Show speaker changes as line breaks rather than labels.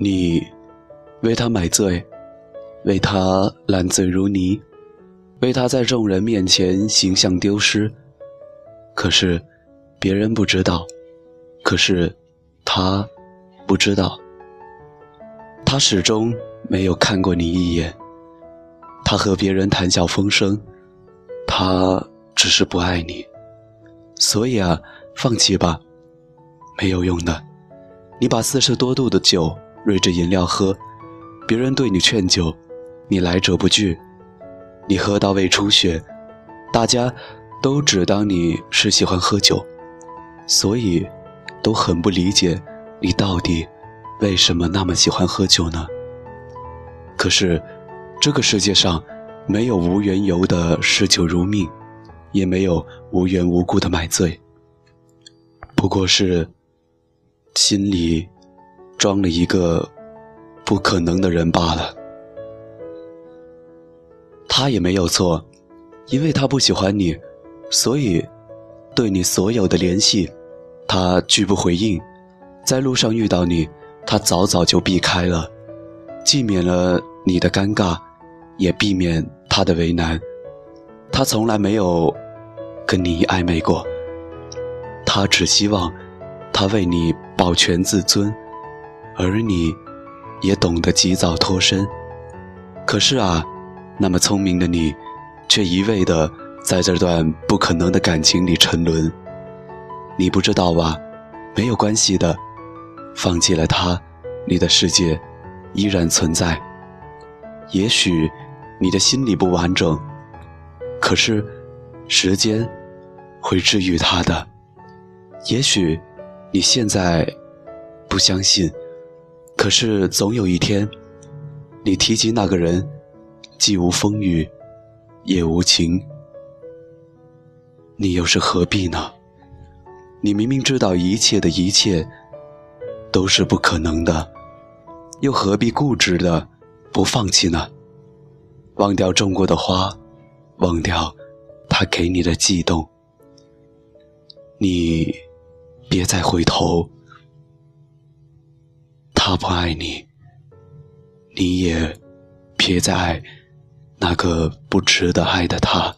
你为他买醉，为他烂醉如泥，为他在众人面前形象丢失。可是别人不知道，可是他不知道，他始终没有看过你一眼。他和别人谈笑风生，他只是不爱你。所以啊，放弃吧，没有用的。你把四十多度的酒。睿智饮料喝，别人对你劝酒，你来者不拒；你喝到胃出血，大家都只当你是喜欢喝酒，所以都很不理解你到底为什么那么喜欢喝酒呢？可是这个世界上没有无缘由的嗜酒如命，也没有无缘无故的买醉，不过是心里。装了一个不可能的人罢了。他也没有错，因为他不喜欢你，所以对你所有的联系，他拒不回应。在路上遇到你，他早早就避开了，既免了你的尴尬，也避免他的为难。他从来没有跟你暧昧过，他只希望他为你保全自尊。而你，也懂得及早脱身。可是啊，那么聪明的你，却一味的在这段不可能的感情里沉沦。你不知道吧？没有关系的，放弃了他，你的世界依然存在。也许你的心里不完整，可是时间会治愈他的。也许你现在不相信。可是总有一天，你提及那个人，既无风雨，也无情，你又是何必呢？你明明知道一切的一切都是不可能的，又何必固执的不放弃呢？忘掉种过的花，忘掉他给你的悸动，你别再回头。他不爱你，你也别再爱那个不值得爱的他。